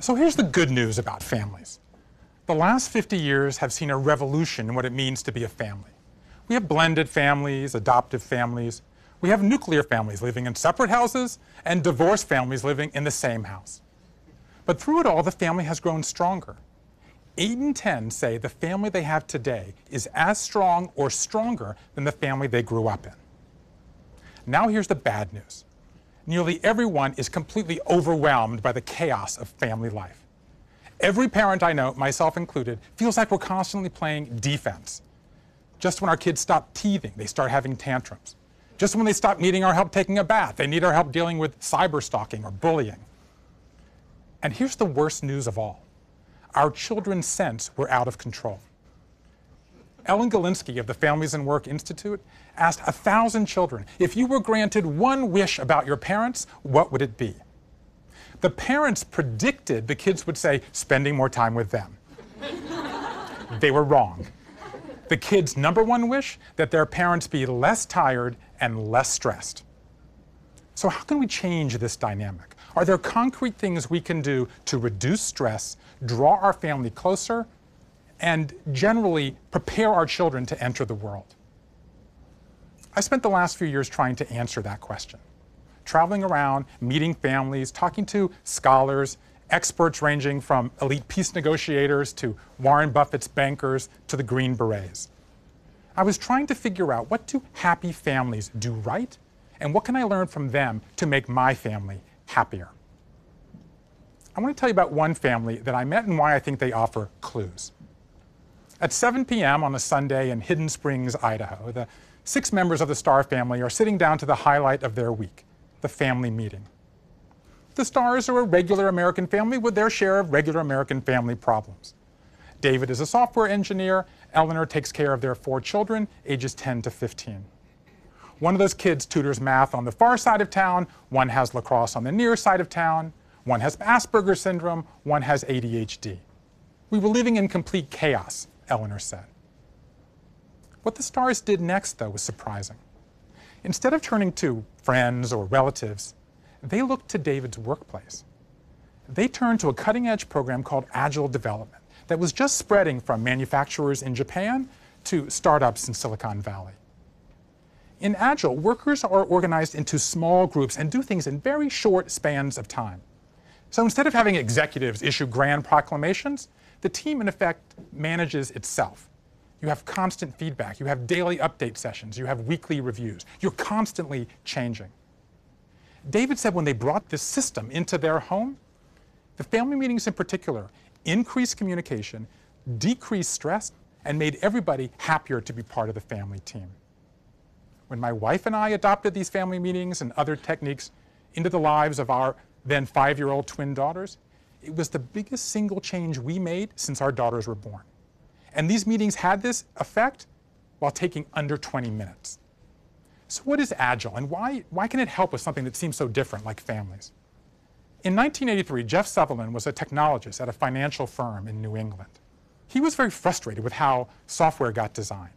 So here's the good news about families. The last 50 years have seen a revolution in what it means to be a family. We have blended families, adoptive families. We have nuclear families living in separate houses and divorced families living in the same house. But through it all, the family has grown stronger. 8 in 10 say the family they have today is as strong or stronger than the family they grew up in. Now here's the bad news. Nearly everyone is completely overwhelmed by the chaos of family life. Every parent I know, myself included, feels like we're constantly playing defense. Just when our kids stop teething, they start having tantrums. Just when they stop needing our help taking a bath, they need our help dealing with cyber stalking or bullying. And here's the worst news of all. Our children sense we're out of control. Ellen Galinsky of the Families and Work Institute asked a thousand children, if you were granted one wish about your parents, what would it be? The parents predicted the kids would say, spending more time with them. they were wrong. The kids' number one wish, that their parents be less tired and less stressed. So how can we change this dynamic? Are there concrete things we can do to reduce stress, draw our family closer, and generally prepare our children to enter the world? I spent the last few years trying to answer that question traveling around, meeting families, talking to scholars, experts ranging from elite peace negotiators to Warren Buffett's bankers to the Green Berets. I was trying to figure out what do happy families do right and what can I learn from them to make my family happier. I want to tell you about one family that I met and why I think they offer clues. At 7 p.m. on a Sunday in Hidden Springs, Idaho, the six members of the Starr family are sitting down to the highlight of their week the family meeting. The Starrs are a regular American family with their share of regular American family problems. David is a software engineer. Eleanor takes care of their four children, ages 10 to 15. One of those kids tutors math on the far side of town, one has lacrosse on the near side of town, one has Asperger's syndrome, one has ADHD. We were living in complete chaos, Eleanor said. What the Starrs did next, though, was surprising. Instead of turning to friends or relatives, they looked to David's workplace. They turned to a cutting edge program called Agile Development that was just spreading from manufacturers in Japan to startups in Silicon Valley. In Agile, workers are organized into small groups and do things in very short spans of time. So instead of having executives issue grand proclamations, the team in effect manages itself. You have constant feedback. You have daily update sessions. You have weekly reviews. You're constantly changing. David said when they brought this system into their home, the family meetings in particular increased communication, decreased stress, and made everybody happier to be part of the family team. When my wife and I adopted these family meetings and other techniques into the lives of our then five year old twin daughters, it was the biggest single change we made since our daughters were born. And these meetings had this effect while taking under 20 minutes. So what is Agile and why, why can it help with something that seems so different like families? In 1983, Jeff Sutherland was a technologist at a financial firm in New England. He was very frustrated with how software got designed.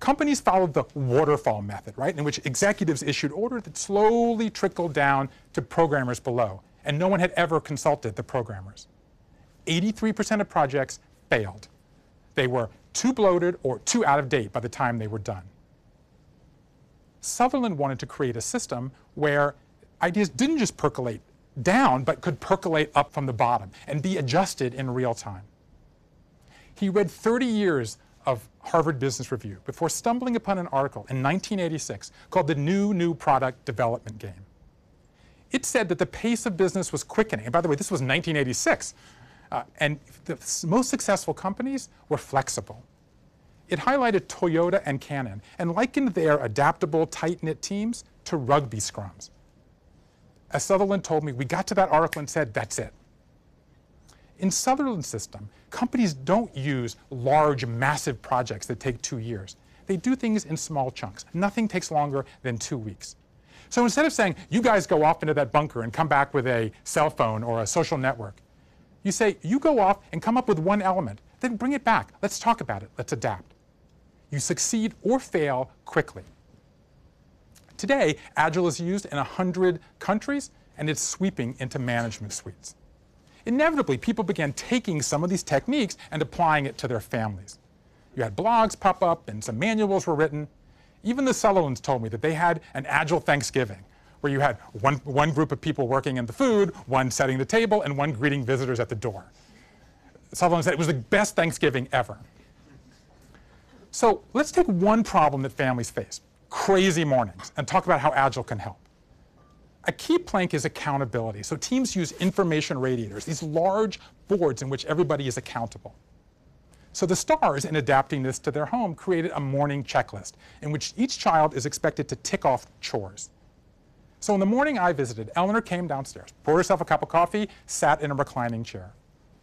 Companies followed the waterfall method, right, in which executives issued orders that slowly trickled down to programmers below, and no one had ever consulted the programmers. 83% of projects failed they were too bloated or too out of date by the time they were done. Sutherland wanted to create a system where ideas didn't just percolate down, but could percolate up from the bottom and be adjusted in real time. He read 30 years of Harvard Business Review before stumbling upon an article in 1986 called The New New Product Development Game. It said that the pace of business was quickening. And by the way, this was 1986. Uh, and the most successful companies were flexible. It highlighted Toyota and Canon and likened their adaptable, tight knit teams to rugby scrums. As Sutherland told me, we got to that article and said, that's it. In Sutherland's system, companies don't use large, massive projects that take two years. They do things in small chunks. Nothing takes longer than two weeks. So instead of saying, you guys go off into that bunker and come back with a cell phone or a social network, you say, you go off and come up with one element, then bring it back. Let's talk about it. Let's adapt. You succeed or fail quickly. Today, Agile is used in 100 countries and it's sweeping into management suites. inevitably people began taking some of these techniques and applying it to their families. You had blogs pop up and some manuals were written. Even the Sutherland's told me that they had an agile Thanksgiving where you had one, one group of people working in the food, one setting the table, and one greeting visitors at the door. Sutherland said it was the best Thanksgiving ever. So let's take one problem that families face, crazy mornings, and talk about how Agile can help. A key plank is accountability. So teams use information radiators, these large boards in which everybody is accountable. So the Starrs, in adapting this to their home, created a morning checklist in which each child is expected to tick off chores. So in the morning I visited, Eleanor came downstairs, poured herself a cup of coffee, sat in a reclining chair.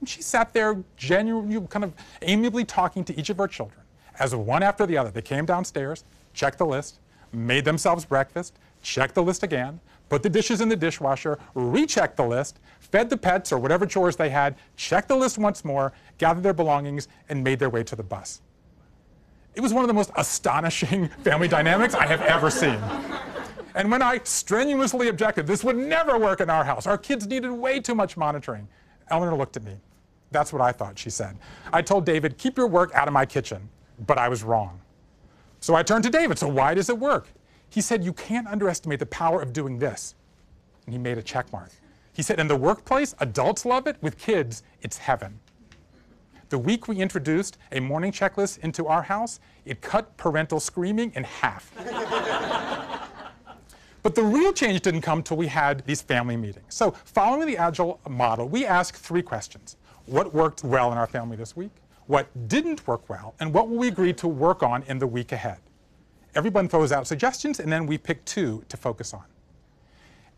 And she sat there genuinely, kind of amiably talking to each of her children. As one after the other, they came downstairs, checked the list, made themselves breakfast, checked the list again, put the dishes in the dishwasher, rechecked the list, fed the pets or whatever chores they had, checked the list once more, gathered their belongings, and made their way to the bus. It was one of the most astonishing family dynamics I have ever seen. And when I strenuously objected, this would never work in our house. Our kids needed way too much monitoring. Eleanor looked at me. That's what I thought, she said. I told David, keep your work out of my kitchen. But I was wrong. So I turned to David. So why does it work? He said, you can't underestimate the power of doing this. And he made a check mark. He said, in the workplace, adults love it. With kids, it's heaven. The week we introduced a morning checklist into our house, it cut parental screaming in half. But the real change didn't come till we had these family meetings. So following the Agile model, we asked three questions. What worked well in our family this week? What didn't work well? And what will we agree to work on in the week ahead? Everyone throws out suggestions, and then we pick two to focus on.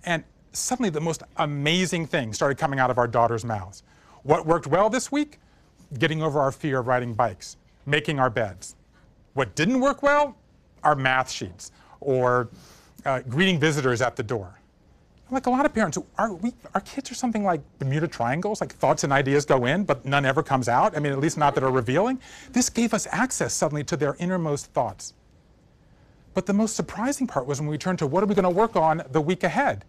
And suddenly the most amazing things started coming out of our daughters' mouths. What worked well this week? Getting over our fear of riding bikes, making our beds. What didn't work well? Our math sheets, or uh, greeting visitors at the door. Like a lot of parents, our, we, our kids are something like Bermuda Triangles, like thoughts and ideas go in, but none ever comes out. I mean, at least not that are revealing. This gave us access suddenly to their innermost thoughts. But the most surprising part was when we turned to what are we going to work on the week ahead.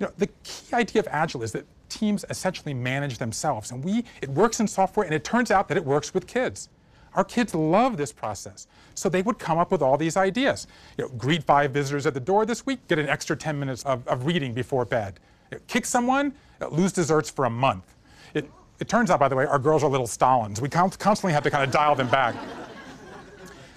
You know, the key idea of Agile is that teams essentially manage themselves, and we it works in software, and it turns out that it works with kids. Our kids love this process. So they would come up with all these ideas. You know, greet five visitors at the door this week, get an extra 10 minutes of, of reading before bed. You know, kick someone, lose desserts for a month. It, it turns out, by the way, our girls are little Stalins. We constantly have to kind of dial them back.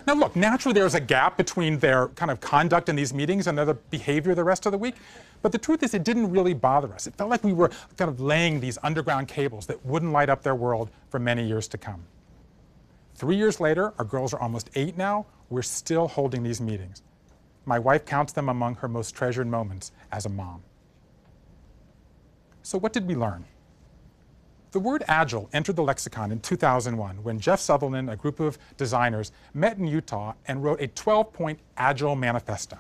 Now, look, naturally there's a gap between their kind of conduct in these meetings and their behavior the rest of the week. But the truth is, it didn't really bother us. It felt like we were kind of laying these underground cables that wouldn't light up their world for many years to come. Three years later, our girls are almost eight now, we're still holding these meetings. My wife counts them among her most treasured moments as a mom. So what did we learn? The word agile entered the lexicon in 2001 when Jeff Sutherland, a group of designers, met in Utah and wrote a 12-point agile manifesto.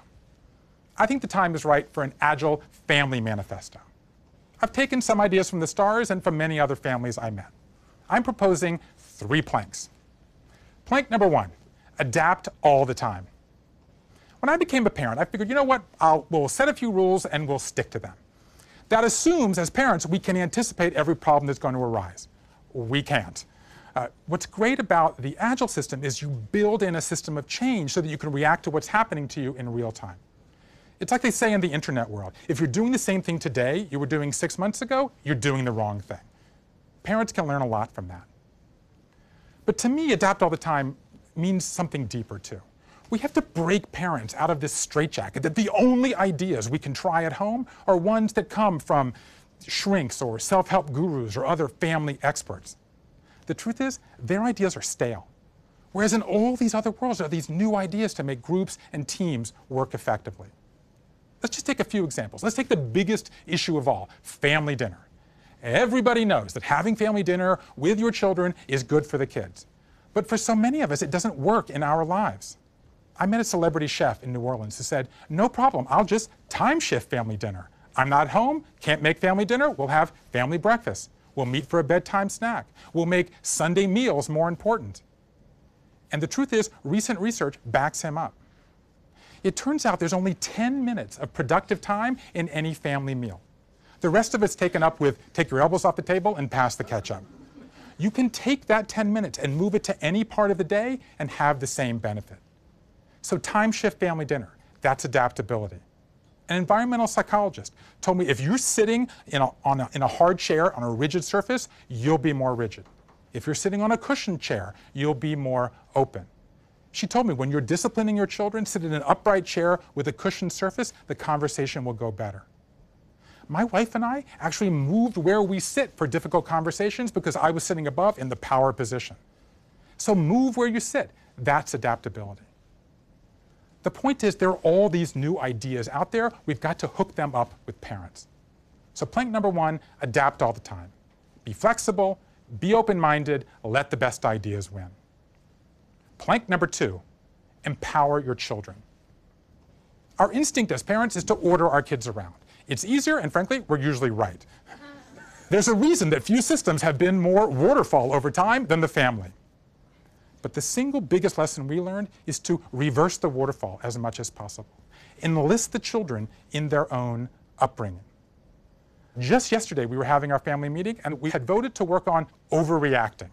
I think the time is right for an agile family manifesto. I've taken some ideas from the Starrs and from many other families I met. I'm proposing three planks. Plank number one, adapt all the time. When I became a parent, I figured, you know what, I'll, we'll set a few rules and we'll stick to them. That assumes, as parents, we can anticipate every problem that's going to arise. We can't. Uh, what's great about the Agile system is you build in a system of change so that you can react to what's happening to you in real time. It's like they say in the internet world. If you're doing the same thing today you were doing six months ago, you're doing the wrong thing. Parents can learn a lot from that. But to me, adapt all the time means something deeper too. We have to break parents out of this straitjacket that the only ideas we can try at home are ones that come from shrinks or self-help gurus or other family experts. The truth is, their ideas are stale. Whereas in all these other worlds there are these new ideas to make groups and teams work effectively. Let's just take a few examples. Let's take the biggest issue of all, family dinner. Everybody knows that having family dinner with your children is good for the kids. But for so many of us, it doesn't work in our lives. I met a celebrity chef in New Orleans who said, no problem, I'll just time shift family dinner. I'm not home, can't make family dinner, we'll have family breakfast. We'll meet for a bedtime snack. We'll make Sunday meals more important. And the truth is, recent research backs him up. It turns out there's only 10 minutes of productive time in any family meal. The rest of it's taken up with take your elbows off the table and pass the ketchup. You can take that 10 minutes and move it to any part of the day and have the same benefit. So time shift family dinner, that's adaptability. An environmental psychologist told me if you're sitting in a, a, in a hard chair on a rigid surface, you'll be more rigid. If you're sitting on a cushioned chair, you'll be more open. She told me when you're disciplining your children, sit in an upright chair with a cushioned surface, the conversation will go better. My wife and I actually moved where we sit for difficult conversations because I was sitting above in the power position. So move where you sit. That's adaptability. The point is, there are all these new ideas out there. We've got to hook them up with parents. So, plank number one adapt all the time. Be flexible, be open minded, let the best ideas win. Plank number two empower your children. Our instinct as parents is to order our kids around. It's easier, and frankly, we're usually right. There's a reason that few systems have been more waterfall over time than the family. But the single biggest lesson we learned is to reverse the waterfall as much as possible. Enlist the children in their own upbringing. Just yesterday, we were having our family meeting, and we had voted to work on overreacting.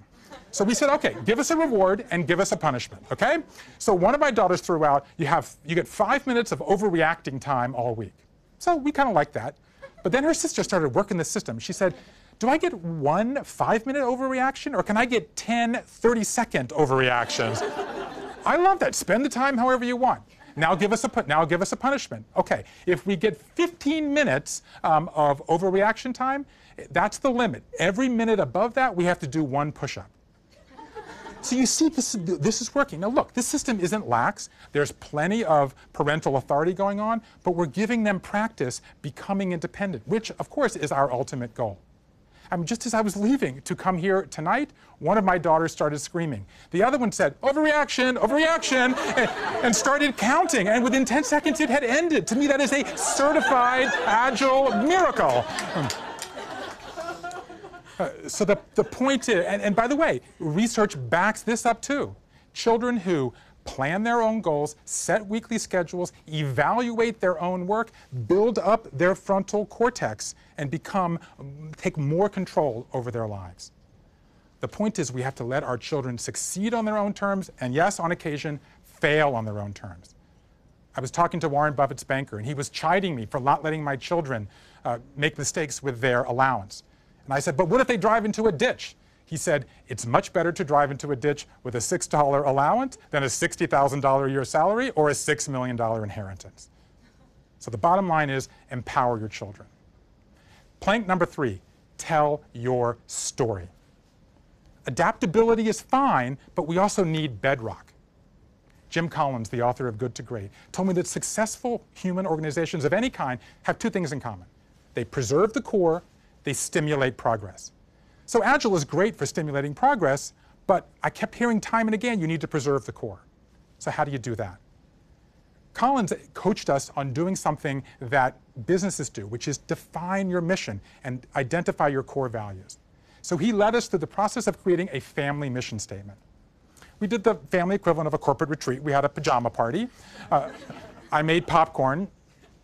So we said, okay, give us a reward and give us a punishment, okay? So one of my daughters threw out, you have you get five minutes of overreacting time all week. So we kind of liked that. But then her sister started working the system. She said, do I get one five minute overreaction or can I get 10 30 second overreactions? I love that. Spend the time however you want. Now give us a now give us a punishment. Okay, if we get 15 minutes um, of overreaction time, that's the limit. Every minute above that, we have to do one push-up. So you see, this, this is working. Now look, this system isn't lax. There's plenty of parental authority going on, but we're giving them practice becoming independent, which of course is our ultimate goal. I mean, just as I was leaving to come here tonight, one of my daughters started screaming. The other one said, overreaction, overreaction, and, and started counting. And within 10 seconds, it had ended. To me, that is a certified agile miracle. Uh, so the, the point is, and, and by the way, research backs this up too. Children who plan their own goals, set weekly schedules, evaluate their own work, build up their frontal cortex, and become, take more control over their lives. The point is we have to let our children succeed on their own terms, and yes, on occasion, fail on their own terms. I was talking to Warren Buffett's banker, and he was chiding me for not letting my children uh, make mistakes with their allowance. And I said, but what if they drive into a ditch? He said, it's much better to drive into a ditch with a $6 allowance than a $60,000 a year salary or a $6 million inheritance. So the bottom line is empower your children. Plank number three, tell your story. Adaptability is fine, but we also need bedrock. Jim Collins, the author of Good to Great, told me that successful human organizations of any kind have two things in common. They preserve the core they stimulate progress. So Agile is great for stimulating progress, but I kept hearing time and again, you need to preserve the core. So how do you do that? Collins coached us on doing something that businesses do, which is define your mission and identify your core values. So he led us through the process of creating a family mission statement. We did the family equivalent of a corporate retreat. We had a pajama party. Uh, I made popcorn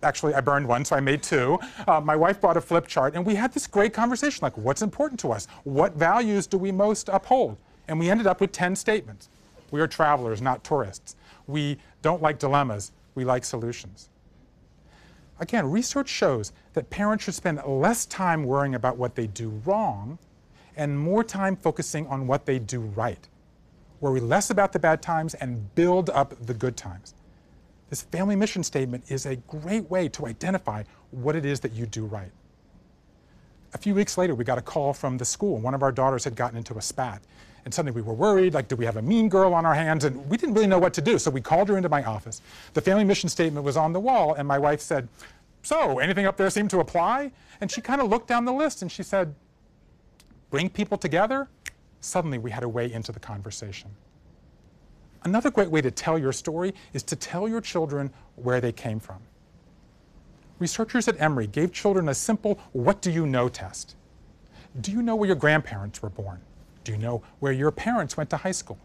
actually I burned one, so I made two. Uh, my wife bought a flip chart, and we had this great conversation, like what's important to us? What values do we most uphold? And we ended up with 10 statements. We are travelers, not tourists. We don't like dilemmas, we like solutions. Again, research shows that parents should spend less time worrying about what they do wrong and more time focusing on what they do right. Worry less about the bad times and build up the good times. This family mission statement is a great way to identify what it is that you do right. A few weeks later, we got a call from the school. One of our daughters had gotten into a spat. And suddenly we were worried, like, do we have a mean girl on our hands? And we didn't really know what to do. So we called her into my office. The family mission statement was on the wall, and my wife said, So, anything up there seemed to apply? And she kind of looked down the list and she said, Bring people together? Suddenly we had a way into the conversation. Another great way to tell your story is to tell your children where they came from. Researchers at Emory gave children a simple what do you know test. Do you know where your grandparents were born? Do you know where your parents went to high school?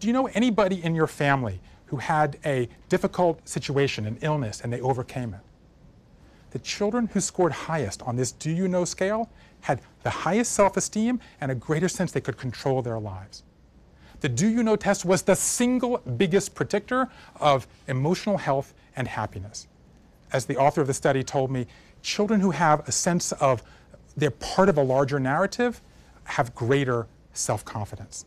Do you know anybody in your family who had a difficult situation, an illness, and they overcame it? the children who scored highest on this do you know scale had the highest self esteem and a greater sense they could control their lives. The do you know test was the single biggest predictor of emotional health and happiness. As the author of the study told me, children who have a sense of they're part of a larger narrative have greater self confidence.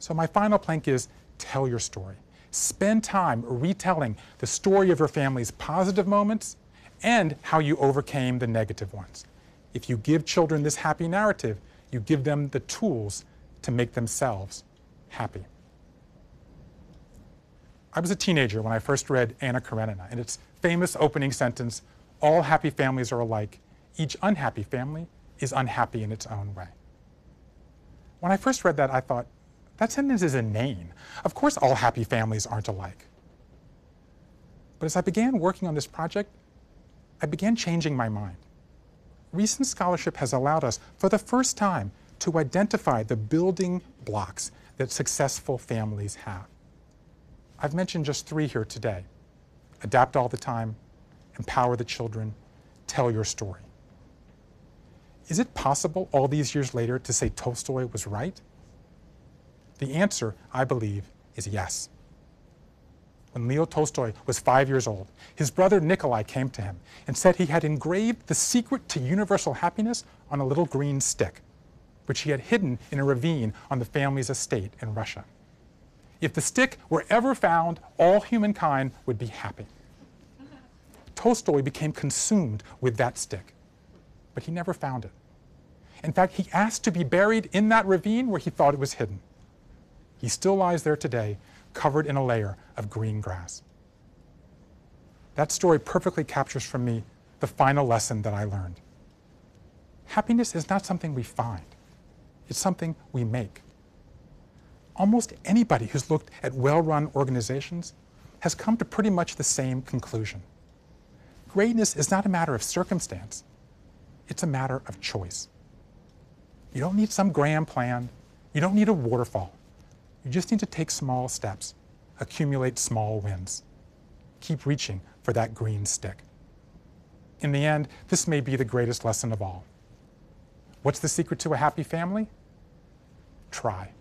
So, my final plank is tell your story. Spend time retelling the story of your family's positive moments and how you overcame the negative ones. If you give children this happy narrative, you give them the tools to make themselves happy. I was a teenager when I first read Anna Karenina and its famous opening sentence All happy families are alike. Each unhappy family is unhappy in its own way. When I first read that, I thought, that sentence is inane. Of course, all happy families aren't alike. But as I began working on this project, I began changing my mind. Recent scholarship has allowed us, for the first time, to identify the building blocks that successful families have. I've mentioned just three here today adapt all the time, empower the children, tell your story. Is it possible all these years later to say Tolstoy was right? The answer, I believe, is yes. When Leo Tolstoy was five years old, his brother Nikolai came to him and said he had engraved the secret to universal happiness on a little green stick, which he had hidden in a ravine on the family's estate in Russia. If the stick were ever found, all humankind would be happy. Tolstoy became consumed with that stick, but he never found it. In fact, he asked to be buried in that ravine where he thought it was hidden. He still lies there today, covered in a layer of green grass. That story perfectly captures for me the final lesson that I learned. Happiness is not something we find, it's something we make. Almost anybody who's looked at well run organizations has come to pretty much the same conclusion. Greatness is not a matter of circumstance, it's a matter of choice. You don't need some grand plan, you don't need a waterfall. You just need to take small steps, accumulate small wins. Keep reaching for that green stick. In the end, this may be the greatest lesson of all. What's the secret to a happy family? Try.